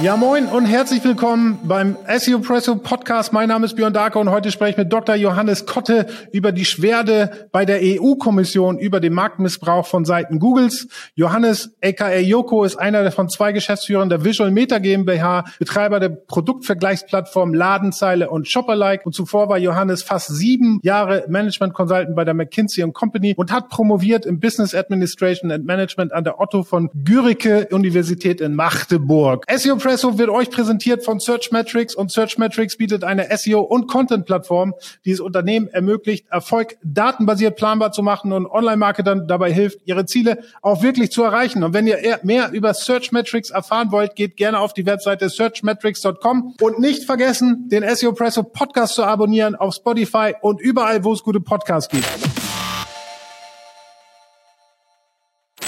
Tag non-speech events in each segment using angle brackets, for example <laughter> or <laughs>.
Ja, moin und herzlich willkommen beim SEO Presso Podcast. Mein Name ist Björn Darke und heute spreche ich mit Dr. Johannes Kotte über die Schwerde bei der EU-Kommission über den Marktmissbrauch von Seiten Googles. Johannes, aka Joko, ist einer von zwei Geschäftsführern der Visual Meta GmbH, Betreiber der Produktvergleichsplattform Ladenzeile und Shopperlike. Und zuvor war Johannes fast sieben Jahre Management Consultant bei der McKinsey Company und hat promoviert im Business Administration and Management an der Otto von Gürike Universität in Magdeburg. SEO Espresso wird euch präsentiert von Searchmetrics und Searchmetrics bietet eine SEO- und Content-Plattform, die es Unternehmen ermöglicht, Erfolg datenbasiert planbar zu machen und Online-Marketern dabei hilft, ihre Ziele auch wirklich zu erreichen. Und wenn ihr mehr über Searchmetrics erfahren wollt, geht gerne auf die Webseite searchmetrics.com und nicht vergessen, den SEO Presso Podcast zu abonnieren auf Spotify und überall, wo es gute Podcasts gibt.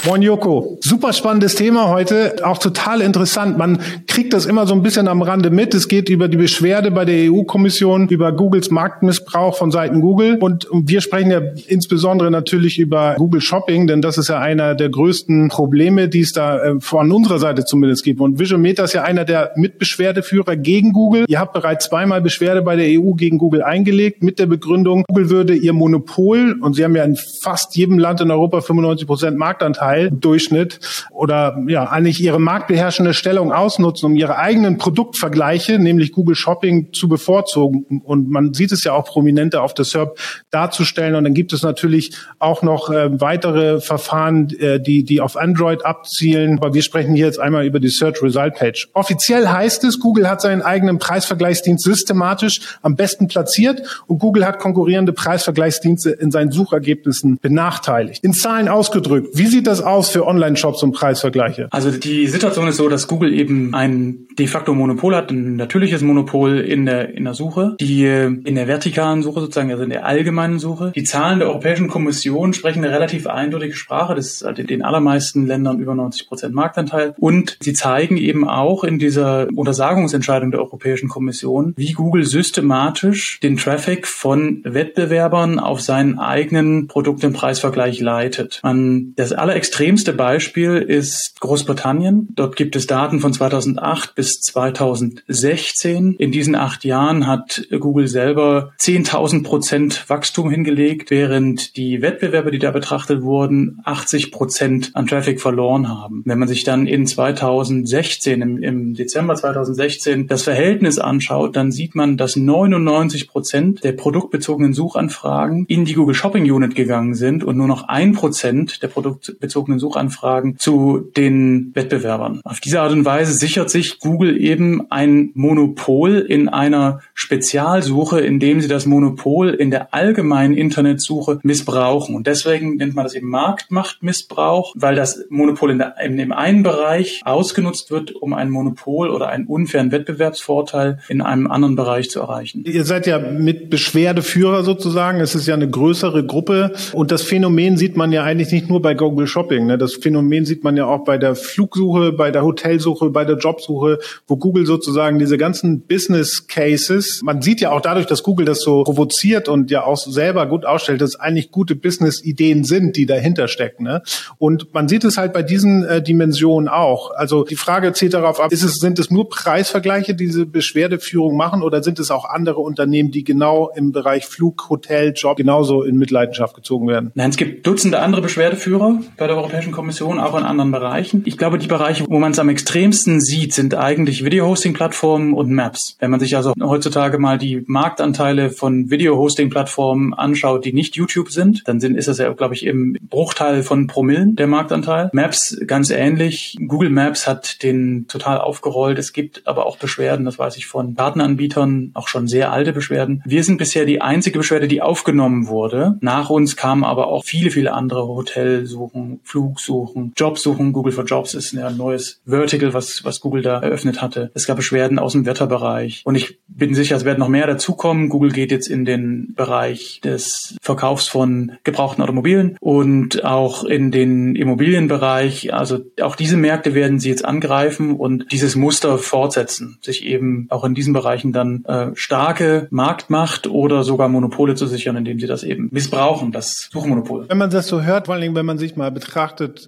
Moin Joko, super spannendes Thema heute, auch total interessant. Man kriegt das immer so ein bisschen am Rande mit. Es geht über die Beschwerde bei der EU-Kommission über Googles Marktmissbrauch von Seiten Google und wir sprechen ja insbesondere natürlich über Google Shopping, denn das ist ja einer der größten Probleme, die es da äh, von unserer Seite zumindest gibt. Und Visual Meta ist ja einer der Mitbeschwerdeführer gegen Google. Ihr habt bereits zweimal Beschwerde bei der EU gegen Google eingelegt mit der Begründung, Google würde ihr Monopol und sie haben ja in fast jedem Land in Europa 95 Prozent Marktanteil Durchschnitt oder ja eigentlich ihre marktbeherrschende Stellung ausnutzen, um ihre eigenen Produktvergleiche, nämlich Google Shopping, zu bevorzugen. Und man sieht es ja auch prominenter auf der SERP darzustellen. Und dann gibt es natürlich auch noch äh, weitere Verfahren, äh, die, die auf Android abzielen. Aber wir sprechen hier jetzt einmal über die Search Result Page. Offiziell heißt es, Google hat seinen eigenen Preisvergleichsdienst systematisch am besten platziert und Google hat konkurrierende Preisvergleichsdienste in seinen Suchergebnissen benachteiligt. In Zahlen ausgedrückt, wie sieht das aus für Online-Shops und Preisvergleiche? Also die Situation ist so, dass Google eben ein de facto Monopol hat, ein natürliches Monopol in der, in der Suche, die äh, in der vertikalen Suche sozusagen, also in der allgemeinen Suche. Die Zahlen der Europäischen Kommission sprechen eine relativ eindeutige Sprache, das halt in den allermeisten Ländern über 90 Prozent Marktanteil und sie zeigen eben auch in dieser Untersagungsentscheidung der Europäischen Kommission, wie Google systematisch den Traffic von Wettbewerbern auf seinen eigenen Produkt- und Preisvergleich leitet. Man, das aller extremste Beispiel ist Großbritannien. Dort gibt es Daten von 2008 bis 2016. In diesen acht Jahren hat Google selber 10.000 Prozent Wachstum hingelegt, während die Wettbewerber, die da betrachtet wurden, 80 Prozent an Traffic verloren haben. Wenn man sich dann in 2016, im, im Dezember 2016, das Verhältnis anschaut, dann sieht man, dass 99 Prozent der produktbezogenen Suchanfragen in die Google Shopping Unit gegangen sind und nur noch ein Prozent der produktbezogenen personenbezogenen Suchanfragen zu den Wettbewerbern. Auf diese Art und Weise sichert sich Google eben ein Monopol in einer Spezialsuche, indem sie das Monopol in der allgemeinen Internetsuche missbrauchen. Und deswegen nennt man das eben Marktmachtmissbrauch, weil das Monopol in, der, in dem einen Bereich ausgenutzt wird, um ein Monopol oder einen unfairen Wettbewerbsvorteil in einem anderen Bereich zu erreichen. Ihr seid ja mit Beschwerdeführer sozusagen. Es ist ja eine größere Gruppe. Und das Phänomen sieht man ja eigentlich nicht nur bei Google Shopping, Shopping. Ne? Das Phänomen sieht man ja auch bei der Flugsuche, bei der Hotelsuche, bei der Jobsuche, wo Google sozusagen diese ganzen Business Cases, man sieht ja auch dadurch, dass Google das so provoziert und ja auch selber gut ausstellt, dass eigentlich gute Business-Ideen sind, die dahinter stecken. Ne? Und man sieht es halt bei diesen äh, Dimensionen auch. Also die Frage zählt darauf ab, ist es, sind es nur Preisvergleiche, die diese Beschwerdeführung machen oder sind es auch andere Unternehmen, die genau im Bereich Flug, Hotel, Job genauso in Mitleidenschaft gezogen werden? Nein, es gibt Dutzende andere Beschwerdeführer bei der Europäischen Kommission, auch in anderen Bereichen. Ich glaube, die Bereiche, wo man es am extremsten sieht, sind eigentlich Video-Hosting-Plattformen und Maps. Wenn man sich also heutzutage mal die Marktanteile von Video-Hosting-Plattformen anschaut, die nicht YouTube sind, dann sind, ist das ja, glaube ich, im Bruchteil von Promillen der Marktanteil. Maps ganz ähnlich. Google Maps hat den total aufgerollt. Es gibt aber auch Beschwerden, das weiß ich von Datenanbietern, auch schon sehr alte Beschwerden. Wir sind bisher die einzige Beschwerde, die aufgenommen wurde. Nach uns kamen aber auch viele, viele andere Hotelsuchen, Flugsuchen, Jobsuchen. Google for Jobs ist ein neues Vertical, was, was Google da eröffnet hatte. Es gab Beschwerden aus dem Wetterbereich. Und ich bin sicher, es werden noch mehr dazukommen. Google geht jetzt in den Bereich des Verkaufs von gebrauchten Automobilen und auch in den Immobilienbereich. Also auch diese Märkte werden sie jetzt angreifen und dieses Muster fortsetzen, sich eben auch in diesen Bereichen dann äh, starke Marktmacht oder sogar Monopole zu sichern, indem sie das eben missbrauchen, das Suchmonopol. Wenn man das so hört, vor allen Dingen, wenn man sich mal betrachtet,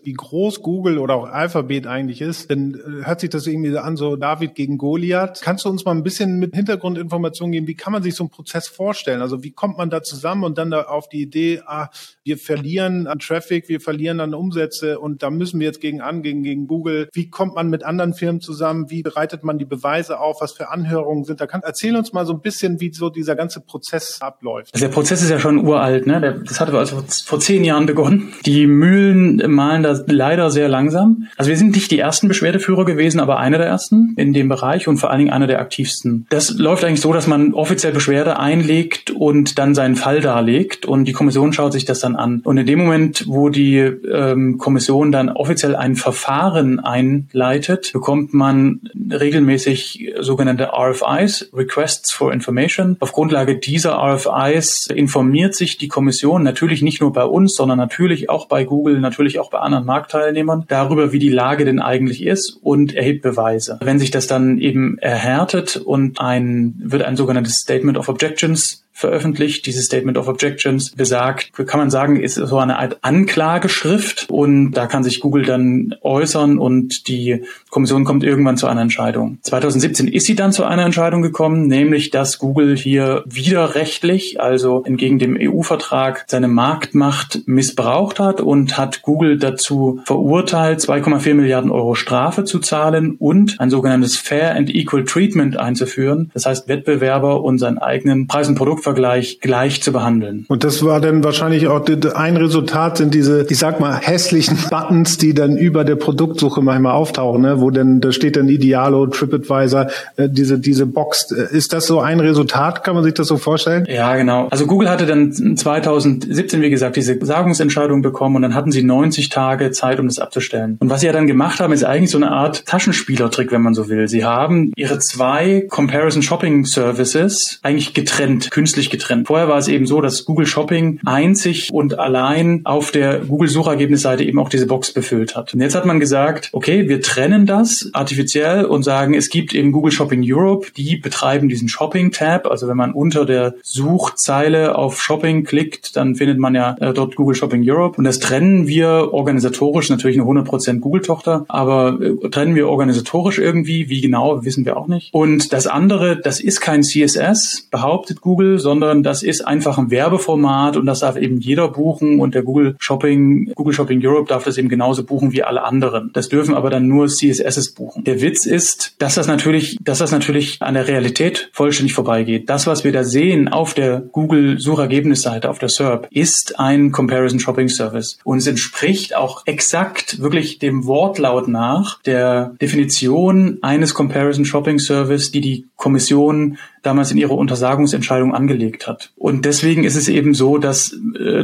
wie groß Google oder auch Alphabet eigentlich ist, dann äh, hört sich das irgendwie an, so David gegen Goliath. Kannst du uns mal ein bisschen mit Hintergrundinformationen geben? Wie kann man sich so einen Prozess vorstellen? Also wie kommt man da zusammen und dann da auf die Idee, ah, wir verlieren an Traffic, wir verlieren an Umsätze und da müssen wir jetzt gegen an, gegen, Google. Wie kommt man mit anderen Firmen zusammen? Wie bereitet man die Beweise auf? Was für Anhörungen sind da? Kann, erzähl uns mal so ein bisschen, wie so dieser ganze Prozess abläuft. Also der Prozess ist ja schon uralt, ne? Das hatte also vor zehn Jahren begonnen. Die Mühlen malen da leider sehr langsam. Also wir sind nicht die ersten Beschwerdeführer gewesen, aber einer der ersten in dem Bereich und vor allen Dingen einer der aktivsten. Das läuft eigentlich so, dass man offiziell Beschwerde einlegt und dann seinen Fall darlegt und die Kommission schaut sich das dann an. Und in dem Moment, wo die ähm, Kommission dann offiziell ein Verfahren einleitet, bekommt man regelmäßig sogenannte RFIs, Requests for Information. Auf Grundlage dieser RFIs informiert sich die Kommission natürlich nicht nur bei uns, sondern natürlich auch bei Google, natürlich auch bei anderen Marktteilnehmern darüber, wie die Lage denn eigentlich ist und erhebt Beweise. Wenn sich das dann eben erhärtet und ein, wird ein sogenanntes Statement of Objections veröffentlicht. Dieses Statement of Objections besagt, kann man sagen, ist so eine Art Anklageschrift und da kann sich Google dann äußern und die Kommission kommt irgendwann zu einer Entscheidung. 2017 ist sie dann zu einer Entscheidung gekommen, nämlich dass Google hier widerrechtlich, also entgegen dem EU-Vertrag, seine Marktmacht missbraucht hat und hat Google dazu verurteilt, 2,4 Milliarden Euro Strafe zu zahlen und ein sogenanntes Fair and Equal Treatment einzuführen. Das heißt, Wettbewerber und seinen eigenen Preis- und Produkt Produktvergleich gleich zu behandeln. Und das war dann wahrscheinlich auch ein Resultat sind diese, ich sag mal, hässlichen <laughs> Buttons, die dann über der Produktsuche manchmal auftauchen, ne? wo dann, da steht dann Idealo, TripAdvisor, äh, diese, diese Box. Ist das so ein Resultat? Kann man sich das so vorstellen? Ja, genau. Also Google hatte dann 2017, wie gesagt, diese Sagungsentscheidung bekommen und dann hatten sie 90 Tage Zeit, um das abzustellen. Und was sie ja dann gemacht haben, ist eigentlich so eine Art Taschenspielertrick, wenn man so will. Sie haben ihre zwei Comparison Shopping Services eigentlich getrennt, künstlich künstlich getrennt. Vorher war es eben so, dass Google Shopping einzig und allein auf der Google Suchergebnisseite eben auch diese Box befüllt hat. Und jetzt hat man gesagt, okay, wir trennen das artifiziell und sagen, es gibt eben Google Shopping Europe, die betreiben diesen Shopping Tab. Also wenn man unter der Suchzeile auf Shopping klickt, dann findet man ja äh, dort Google Shopping Europe. Und das trennen wir organisatorisch, natürlich eine 100% Google-Tochter, aber äh, trennen wir organisatorisch irgendwie, wie genau, wissen wir auch nicht. Und das andere, das ist kein CSS, behauptet Google, sondern das ist einfach ein Werbeformat und das darf eben jeder buchen und der Google Shopping, Google Shopping Europe darf das eben genauso buchen wie alle anderen. Das dürfen aber dann nur CSSs buchen. Der Witz ist, dass das natürlich, dass das natürlich an der Realität vollständig vorbeigeht. Das, was wir da sehen auf der Google Suchergebnisseite, auf der SERP, ist ein Comparison Shopping Service und es entspricht auch exakt wirklich dem Wortlaut nach der Definition eines Comparison Shopping Service, die die Kommission damals in ihrer Untersagungsentscheidung angelegt hat. Und deswegen ist es eben so, dass äh,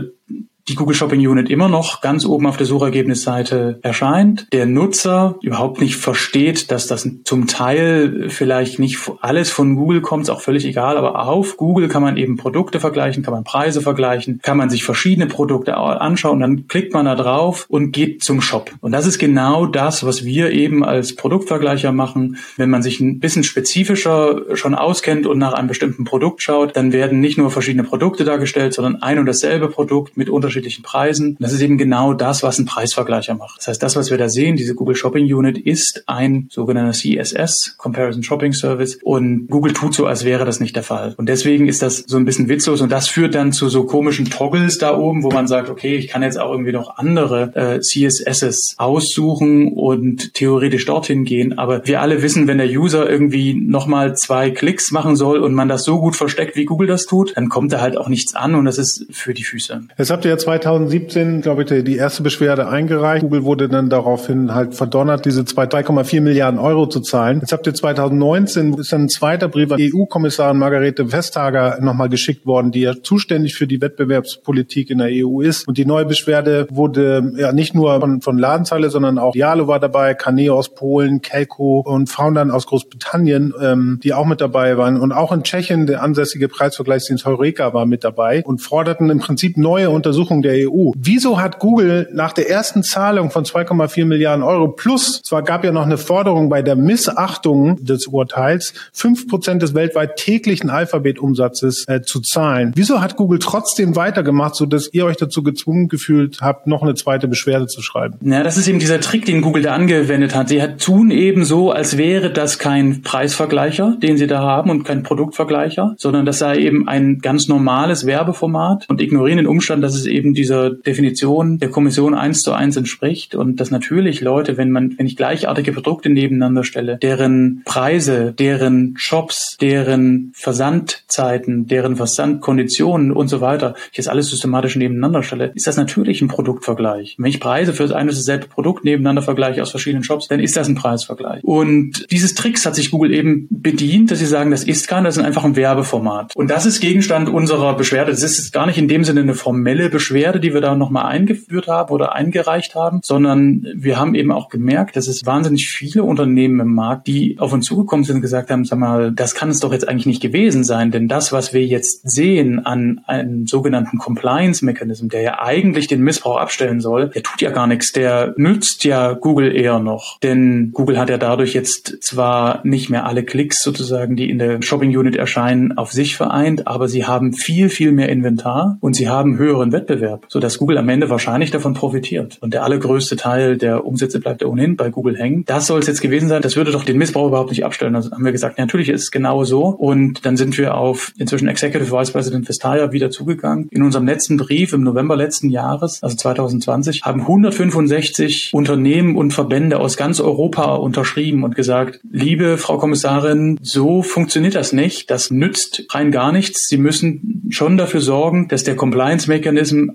die Google Shopping Unit immer noch ganz oben auf der Suchergebnisseite erscheint, der Nutzer überhaupt nicht versteht, dass das zum Teil vielleicht nicht alles von Google kommt, ist auch völlig egal, aber auf Google kann man eben Produkte vergleichen, kann man Preise vergleichen, kann man sich verschiedene Produkte anschauen, dann klickt man da drauf und geht zum Shop. Und das ist genau das, was wir eben als Produktvergleicher machen. Wenn man sich ein bisschen spezifischer schon auskennt und nach einem bestimmten Produkt schaut, dann werden nicht nur verschiedene Produkte dargestellt, sondern ein und dasselbe Produkt mit unterschiedlichen unterschiedlichen Preisen. Das ist eben genau das, was ein Preisvergleicher macht. Das heißt, das, was wir da sehen, diese Google Shopping Unit ist ein sogenannter CSS, Comparison Shopping Service. Und Google tut so, als wäre das nicht der Fall. Und deswegen ist das so ein bisschen witzlos und das führt dann zu so komischen Toggles da oben, wo man sagt, okay, ich kann jetzt auch irgendwie noch andere äh, CSSs aussuchen und theoretisch dorthin gehen. Aber wir alle wissen, wenn der User irgendwie nochmal zwei Klicks machen soll und man das so gut versteckt, wie Google das tut, dann kommt da halt auch nichts an und das ist für die Füße. Jetzt habt ihr 2017, glaube ich, die erste Beschwerde eingereicht. Google wurde dann daraufhin halt verdonnert, diese 2,4 Milliarden Euro zu zahlen. Jetzt habt ihr 2019, ist dann ein zweiter Brief an EU-Kommissarin Margarete Vestager nochmal geschickt worden, die ja zuständig für die Wettbewerbspolitik in der EU ist. Und die neue Beschwerde wurde ja nicht nur von, von Ladenzeile, sondern auch Dialo war dabei, Caneo aus Polen, Kelco und Foundern aus Großbritannien, ähm, die auch mit dabei waren. Und auch in Tschechien der ansässige Preisvergleichsdienst Heureka war mit dabei und forderten im Prinzip neue Untersuchungen Untersuchung der EU. Wieso hat Google nach der ersten Zahlung von 2,4 Milliarden Euro plus, zwar gab ja noch eine Forderung bei der Missachtung des Urteils, fünf Prozent des weltweit täglichen Alphabetumsatzes äh, zu zahlen. Wieso hat Google trotzdem weitergemacht, so dass ihr euch dazu gezwungen gefühlt habt, noch eine zweite Beschwerde zu schreiben? Ja, das ist eben dieser Trick, den Google da angewendet hat. Sie tun eben so, als wäre das kein Preisvergleicher, den sie da haben und kein Produktvergleicher, sondern das sei eben ein ganz normales Werbeformat und ignorieren den Umstand, dass es eben dieser Definition der Kommission eins zu eins entspricht und dass natürlich Leute, wenn man, wenn ich gleichartige Produkte nebeneinander stelle, deren Preise, deren Shops, deren Versandzeiten, deren Versandkonditionen und so weiter, ich das alles systematisch nebeneinander stelle, ist das natürlich ein Produktvergleich. Wenn ich Preise für ein und dasselbe Produkt nebeneinander vergleiche aus verschiedenen Shops, dann ist das ein Preisvergleich. Und dieses Tricks hat sich Google eben bedient, dass sie sagen, das ist kein, das ist einfach ein Werbeformat. Und das ist Gegenstand unserer Beschwerde. Das ist gar nicht in dem Sinne eine formelle Beschwerde, die wir da nochmal eingeführt haben oder eingereicht haben, sondern wir haben eben auch gemerkt, dass es wahnsinnig viele Unternehmen im Markt, die auf uns zugekommen sind und gesagt haben, sag mal, das kann es doch jetzt eigentlich nicht gewesen sein, denn das, was wir jetzt sehen an einem sogenannten Compliance-Mechanism, der ja eigentlich den Missbrauch abstellen soll, der tut ja gar nichts, der nützt ja Google eher noch, denn Google hat ja dadurch jetzt zwar nicht mehr alle Klicks sozusagen, die in der Shopping Unit erscheinen, auf sich vereint, aber sie haben viel, viel mehr Inventar und sie haben höheren Wettbewerb, sodass Google am Ende wahrscheinlich davon profitiert. Und der allergrößte Teil der Umsätze bleibt ja ohnehin bei Google hängen. Das soll es jetzt gewesen sein. Das würde doch den Missbrauch überhaupt nicht abstellen. Also haben wir gesagt, natürlich ist es genau so. Und dann sind wir auf inzwischen Executive Vice President Vestager wieder zugegangen. In unserem letzten Brief im November letzten Jahres, also 2020, haben 165 Unternehmen und Verbände aus ganz Europa unterschrieben und gesagt, liebe Frau Kommissarin, so funktioniert das nicht. Das nützt rein gar nichts. Sie müssen schon dafür sorgen, dass der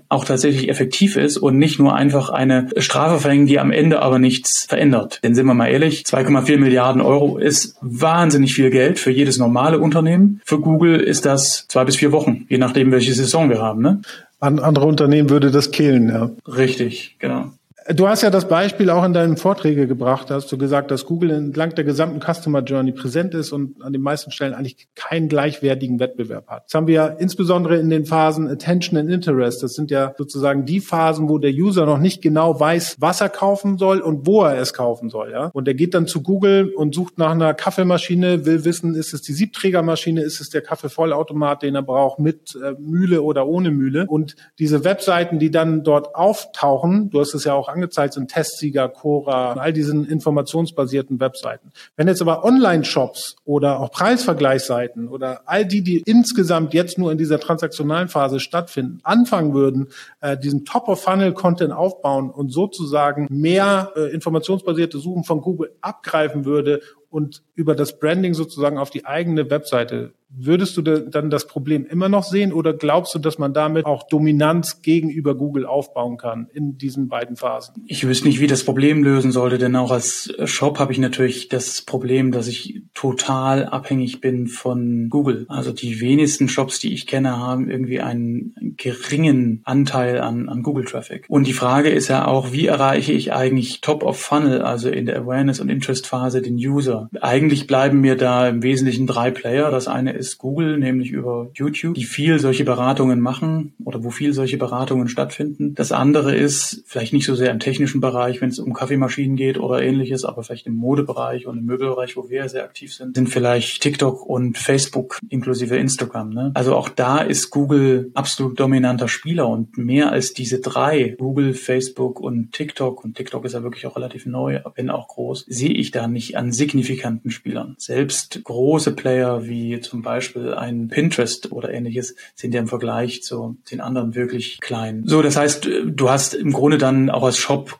Auch tatsächlich effektiv ist und nicht nur einfach eine Strafe verhängen, die am Ende aber nichts verändert. Denn sind wir mal ehrlich, 2,4 Milliarden Euro ist wahnsinnig viel Geld für jedes normale Unternehmen. Für Google ist das zwei bis vier Wochen, je nachdem, welche Saison wir haben. Ne? An andere Unternehmen würde das killen, ja. Richtig, genau. Du hast ja das Beispiel auch in deinen Vorträgen gebracht, hast du gesagt, dass Google entlang der gesamten Customer Journey präsent ist und an den meisten Stellen eigentlich keinen gleichwertigen Wettbewerb hat. Das haben wir ja insbesondere in den Phasen Attention and Interest. Das sind ja sozusagen die Phasen, wo der User noch nicht genau weiß, was er kaufen soll und wo er es kaufen soll. Ja? Und er geht dann zu Google und sucht nach einer Kaffeemaschine, will wissen, ist es die Siebträgermaschine, ist es der Kaffeevollautomat, den er braucht, mit äh, Mühle oder ohne Mühle. Und diese Webseiten, die dann dort auftauchen, du hast es ja auch angezeigt sind Testsieger, Cora, all diesen informationsbasierten Webseiten. Wenn jetzt aber Online-Shops oder auch Preisvergleichsseiten oder all die, die insgesamt jetzt nur in dieser transaktionalen Phase stattfinden, anfangen würden, äh, diesen Top-of-Funnel-Content aufbauen und sozusagen mehr äh, informationsbasierte Suchen von Google abgreifen würde und über das Branding sozusagen auf die eigene Webseite Würdest du dann das Problem immer noch sehen oder glaubst du, dass man damit auch Dominanz gegenüber Google aufbauen kann in diesen beiden Phasen? Ich wüsste nicht, wie das Problem lösen sollte, denn auch als Shop habe ich natürlich das Problem, dass ich total abhängig bin von Google. Also die wenigsten Shops, die ich kenne, haben irgendwie einen geringen Anteil an, an Google-Traffic. Und die Frage ist ja auch, wie erreiche ich eigentlich Top of Funnel, also in der Awareness- und Interest-Phase den User? Eigentlich bleiben mir da im Wesentlichen drei Player. Das eine ist Google, nämlich über YouTube, die viel solche Beratungen machen oder wo viel solche Beratungen stattfinden. Das andere ist vielleicht nicht so sehr im technischen Bereich, wenn es um Kaffeemaschinen geht oder ähnliches, aber vielleicht im Modebereich und im Möbelbereich, wo wir sehr aktiv sind, sind vielleicht TikTok und Facebook inklusive Instagram. Ne? Also auch da ist Google absolut dominanter Spieler und mehr als diese drei, Google, Facebook und TikTok, und TikTok ist ja wirklich auch relativ neu, wenn auch groß, sehe ich da nicht an signifikanten Spielern. Selbst große Player wie zum Beispiel ein Pinterest oder ähnliches sind ja im Vergleich zu den anderen wirklich klein. So, das heißt, du hast im Grunde dann auch als Shop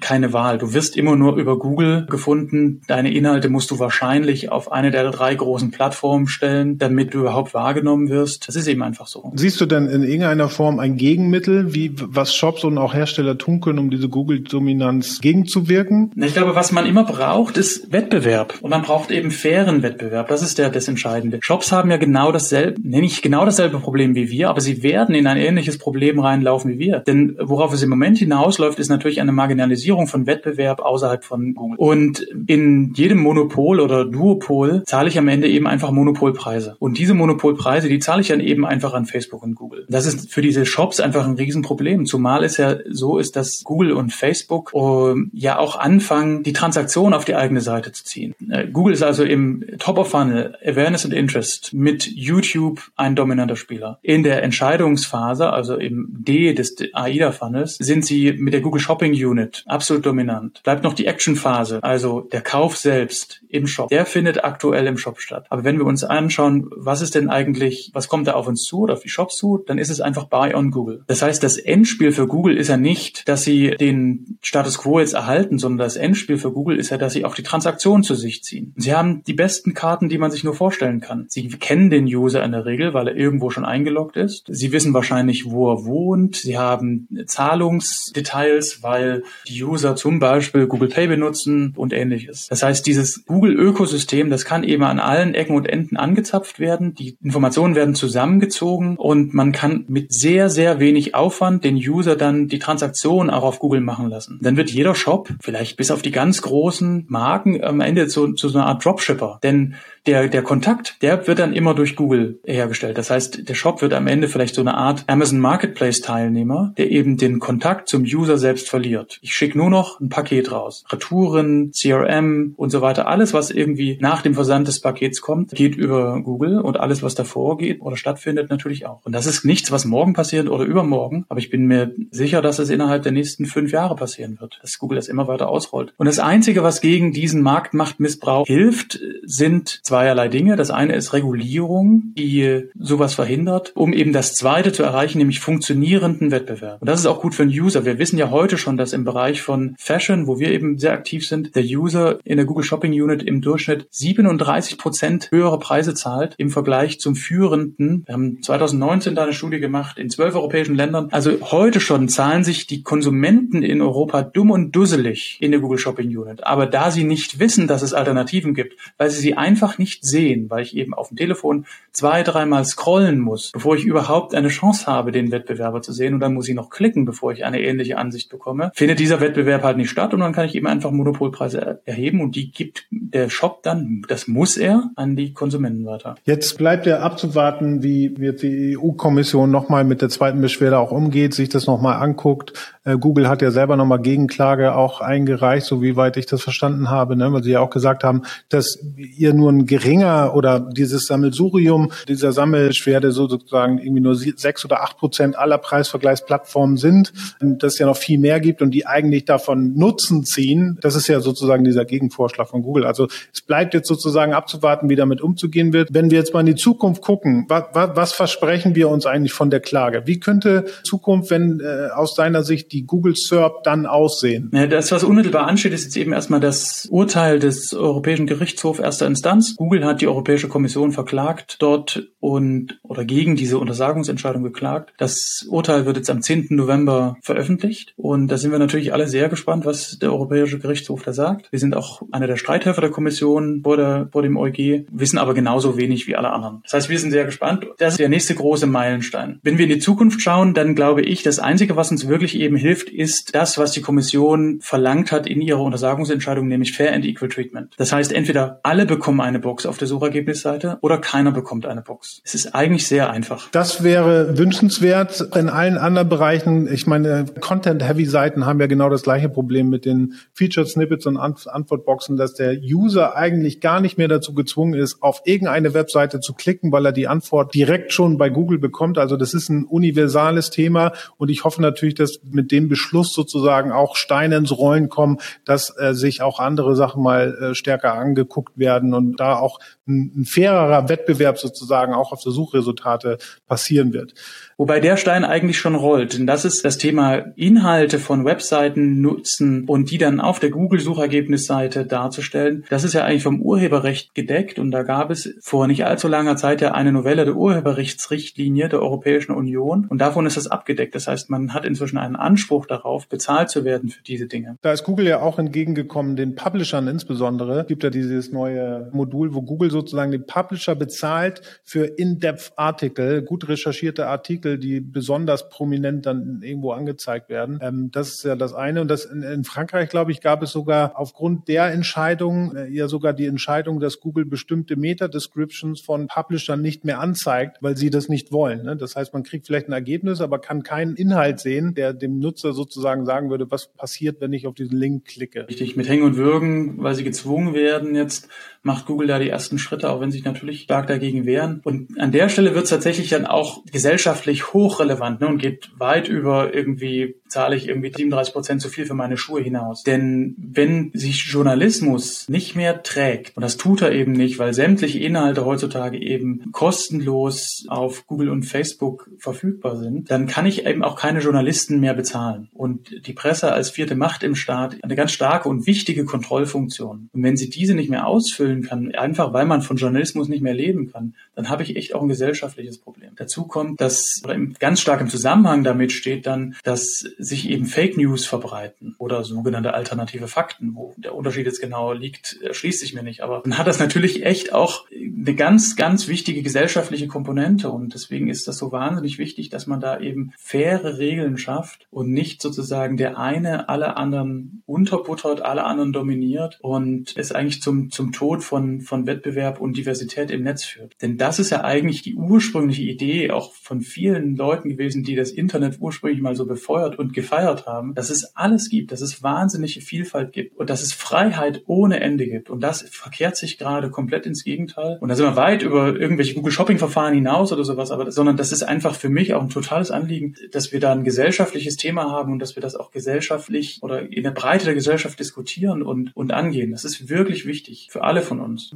keine Wahl. Du wirst immer nur über Google gefunden. Deine Inhalte musst du wahrscheinlich auf eine der drei großen Plattformen stellen, damit du überhaupt wahrgenommen wirst. Das ist eben einfach so. Siehst du denn in irgendeiner Form ein Gegenmittel, wie was Shops und auch Hersteller tun können, um diese Google-Dominanz gegenzuwirken? Ich glaube, was man immer braucht, ist Wettbewerb. Und man braucht eben fairen Wettbewerb. Das ist der das Entscheidende. Shops Shops haben ja genau dasselbe, nenne ich genau dasselbe Problem wie wir, aber sie werden in ein ähnliches Problem reinlaufen wie wir. Denn worauf es im Moment hinausläuft, ist natürlich eine Marginalisierung von Wettbewerb außerhalb von Google. Und in jedem Monopol oder Duopol zahle ich am Ende eben einfach Monopolpreise. Und diese Monopolpreise, die zahle ich dann eben einfach an Facebook und Google. Das ist für diese Shops einfach ein Riesenproblem. Zumal es ja so ist, dass Google und Facebook uh, ja auch anfangen, die Transaktion auf die eigene Seite zu ziehen. Uh, Google ist also im Top of Funnel, Awareness and Interest, mit YouTube ein dominanter Spieler. In der Entscheidungsphase, also im D des AIDA Funnels, sind sie mit der Google Shopping Unit absolut dominant. Bleibt noch die Action Phase, also der Kauf selbst im Shop. Der findet aktuell im Shop statt. Aber wenn wir uns anschauen, was ist denn eigentlich, was kommt da auf uns zu oder auf die Shops zu, dann ist es einfach Buy on Google. Das heißt, das Endspiel für Google ist ja nicht, dass sie den Status quo jetzt erhalten, sondern das Endspiel für Google ist ja, dass sie auch die Transaktion zu sich ziehen. Sie haben die besten Karten, die man sich nur vorstellen kann. Sie kennen den User in der Regel, weil er irgendwo schon eingeloggt ist. Sie wissen wahrscheinlich, wo er wohnt. Sie haben Zahlungsdetails, weil die User zum Beispiel Google Pay benutzen und ähnliches. Das heißt, dieses Google-Ökosystem, das kann eben an allen Ecken und Enden angezapft werden. Die Informationen werden zusammengezogen und man kann mit sehr, sehr wenig Aufwand den User dann die Transaktion auch auf Google machen lassen. Dann wird jeder Shop, vielleicht bis auf die ganz großen Marken, am Ende zu, zu so einer Art Dropshipper. Denn der, der Kontakt, der wird dann immer durch Google hergestellt. Das heißt, der Shop wird am Ende vielleicht so eine Art Amazon Marketplace Teilnehmer, der eben den Kontakt zum User selbst verliert. Ich schicke nur noch ein Paket raus. Retouren, CRM und so weiter. Alles, was irgendwie nach dem Versand des Pakets kommt, geht über Google und alles, was davor geht oder stattfindet, natürlich auch. Und das ist nichts, was morgen passiert oder übermorgen. Aber ich bin mir sicher, dass es innerhalb der nächsten fünf Jahre passieren wird, dass Google das immer weiter ausrollt. Und das Einzige, was gegen diesen Marktmachtmissbrauch hilft, sind zweierlei Dinge. Das eine ist Regulierung, die sowas verhindert, um eben das zweite zu erreichen, nämlich funktionierenden Wettbewerb. Und das ist auch gut für den User. Wir wissen ja heute schon, dass im Bereich von Fashion, wo wir eben sehr aktiv sind, der User in der Google Shopping Unit im Durchschnitt 37 Prozent höhere Preise zahlt im Vergleich zum führenden. Wir haben 2019 da eine Studie gemacht in zwölf europäischen Ländern. Also heute schon zahlen sich die Konsumenten in Europa dumm und dusselig in der Google Shopping Unit. Aber da sie nicht wissen, dass es Alternativen gibt, weil sie sie einfach nicht sehen, weil ich eben auf dem Telefon zwei, dreimal scrollen muss, bevor ich überhaupt eine Chance habe, den Wettbewerber zu sehen. Und dann muss ich noch klicken, bevor ich eine ähnliche Ansicht bekomme. Findet dieser Wettbewerb halt nicht statt und dann kann ich eben einfach Monopolpreise erheben und die gibt der Shop dann, das muss er, an die Konsumenten weiter. Jetzt bleibt ja abzuwarten, wie wird die EU-Kommission nochmal mit der zweiten Beschwerde auch umgeht, sich das nochmal anguckt. Äh, Google hat ja selber nochmal Gegenklage auch eingereicht, so wie weit ich das verstanden habe, ne? weil sie ja auch gesagt haben, dass ihr nur ein geringer oder dieses Sammelsurium dieser Sammelschwerde sozusagen irgendwie nur sechs oder acht Prozent aller Preisvergleichsplattformen sind, dass es ja noch viel mehr gibt und die eigentlich davon Nutzen ziehen. Das ist ja sozusagen dieser Gegenvorschlag von Google. Also es bleibt jetzt sozusagen abzuwarten, wie damit umzugehen wird. Wenn wir jetzt mal in die Zukunft gucken, was, was, versprechen wir uns eigentlich von der Klage? Wie könnte Zukunft, wenn äh, aus seiner Sicht die Google SERP dann aussehen? Das, was unmittelbar ansteht, ist jetzt eben erstmal das Urteil des Europäischen Gerichtshofs erster Instanz. Google hat die Europäische Kommission verklagt dort und oder gegen diese Untersagungsentscheidung geklagt. Das Urteil wird jetzt am 10. November veröffentlicht und da sind wir natürlich alle sehr gespannt, was der Europäische Gerichtshof da sagt. Wir sind auch einer der Streithelfer der Kommission vor, der, vor dem EuG, wissen aber genauso wenig wie alle anderen. Das heißt, wir sind sehr gespannt. Das ist der nächste große Meilenstein. Wenn wir in die Zukunft schauen, dann glaube ich, das Einzige, was uns wirklich eben hilft, ist das, was die Kommission verlangt hat in ihrer Untersagungsentscheidung, nämlich Fair and Equal Treatment. Das heißt, entweder alle bekommen eine Box auf der Suchergebnisseite oder keiner bekommt eine Box. Es ist eigentlich sehr einfach. Das wäre wünschenswert. In allen anderen Bereichen, ich meine, Content-Heavy-Seiten haben ja genau das gleiche Problem mit den Featured Snippets und Antwortboxen, dass der User eigentlich gar nicht mehr dazu gezwungen ist, auf irgendeine Webseite zu klicken, weil er die Antwort direkt schon bei Google bekommt. Also das ist ein universales Thema und ich hoffe natürlich, dass mit dem Beschluss sozusagen auch Steine ins Rollen kommen, dass äh, sich auch andere Sachen mal äh, stärker angeguckt werden und da auch ein, ein fairerer Wettbewerb sozusagen auch auf der Suchresultate passieren wird. Wobei der Stein eigentlich schon rollt. Denn das ist das Thema Inhalte von Webseiten nutzen und die dann auf der Google-Suchergebnisseite darzustellen. Das ist ja eigentlich vom Urheberrecht gedeckt und da gab es vor nicht allzu langer Zeit ja eine Novelle der Urheberrechtsrichtlinie der Europäischen Union und davon ist das abgedeckt. Das heißt, man hat inzwischen einen Anspruch darauf, bezahlt zu werden für diese Dinge. Da ist Google ja auch entgegengekommen, den Publishern insbesondere. Es gibt ja dieses neue Modul, wo Google sozusagen den Pub Publisher bezahlt für In-Depth-Artikel, gut recherchierte Artikel, die besonders prominent dann irgendwo angezeigt werden. Ähm, das ist ja das eine. Und das in, in Frankreich, glaube ich, gab es sogar aufgrund der Entscheidung, äh, ja sogar die Entscheidung, dass Google bestimmte Meta-Descriptions von Publishern nicht mehr anzeigt, weil sie das nicht wollen. Ne? Das heißt, man kriegt vielleicht ein Ergebnis, aber kann keinen Inhalt sehen, der dem Nutzer sozusagen sagen würde, was passiert, wenn ich auf diesen Link klicke. Richtig, mit Hängen und Würgen, weil sie gezwungen werden jetzt, macht Google da die ersten Schritte, auch wenn sich natürlich stark dagegen wehren. Und an der Stelle wird es tatsächlich dann auch gesellschaftlich hochrelevant ne, und geht weit über irgendwie, zahle ich irgendwie 37 Prozent zu viel für meine Schuhe hinaus. Denn wenn sich Journalismus nicht mehr trägt, und das tut er eben nicht, weil sämtliche Inhalte heutzutage eben kostenlos auf Google und Facebook verfügbar sind, dann kann ich eben auch keine Journalisten mehr bezahlen. Und die Presse als vierte Macht im Staat eine ganz starke und wichtige Kontrollfunktion. Und wenn sie diese nicht mehr ausfüllen kann, einfach weil man von Journalismus nicht mehr leben kann, dann habe ich echt auch ein gesellschaftliches Problem. Dazu kommt, dass oder ganz stark Zusammenhang damit steht dann, dass sich eben Fake News verbreiten oder sogenannte alternative Fakten. Wo der Unterschied jetzt genau liegt, erschließt sich mir nicht. Aber dann hat das natürlich echt auch eine ganz, ganz wichtige gesellschaftliche Komponente. Und deswegen ist das so wahnsinnig wichtig, dass man da eben faire Regeln schafft und nicht sozusagen der eine alle anderen unterbuttert, alle anderen dominiert und es eigentlich zum, zum Tod von, von Wettbewerb und Diversität im Netz führt. Denn das ist ja eigentlich die ursprüngliche Idee auch von vielen Leuten gewesen, die das Internet ursprünglich mal so befeuert und gefeiert haben, dass es alles gibt, dass es wahnsinnige Vielfalt gibt und dass es Freiheit ohne Ende gibt. Und das verkehrt sich gerade komplett ins Gegenteil. Und da sind wir weit über irgendwelche Google Shopping Verfahren hinaus oder sowas, aber sondern das ist einfach für mich auch ein totales Anliegen, dass wir da ein gesellschaftliches Thema haben und dass wir das auch gesellschaftlich oder in der Breite der Gesellschaft diskutieren und, und angehen. Das ist wirklich wichtig für alle von uns.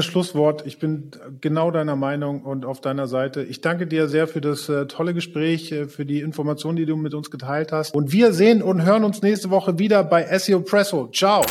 Wunderschönes Schlusswort. Ich bin genau deiner Meinung und auf deiner Seite. Ich danke dir sehr für das äh, tolle Gespräch, äh, für die Informationen, die du mit uns geteilt hast. Und wir sehen und hören uns nächste Woche wieder bei SEO Presso. Ciao.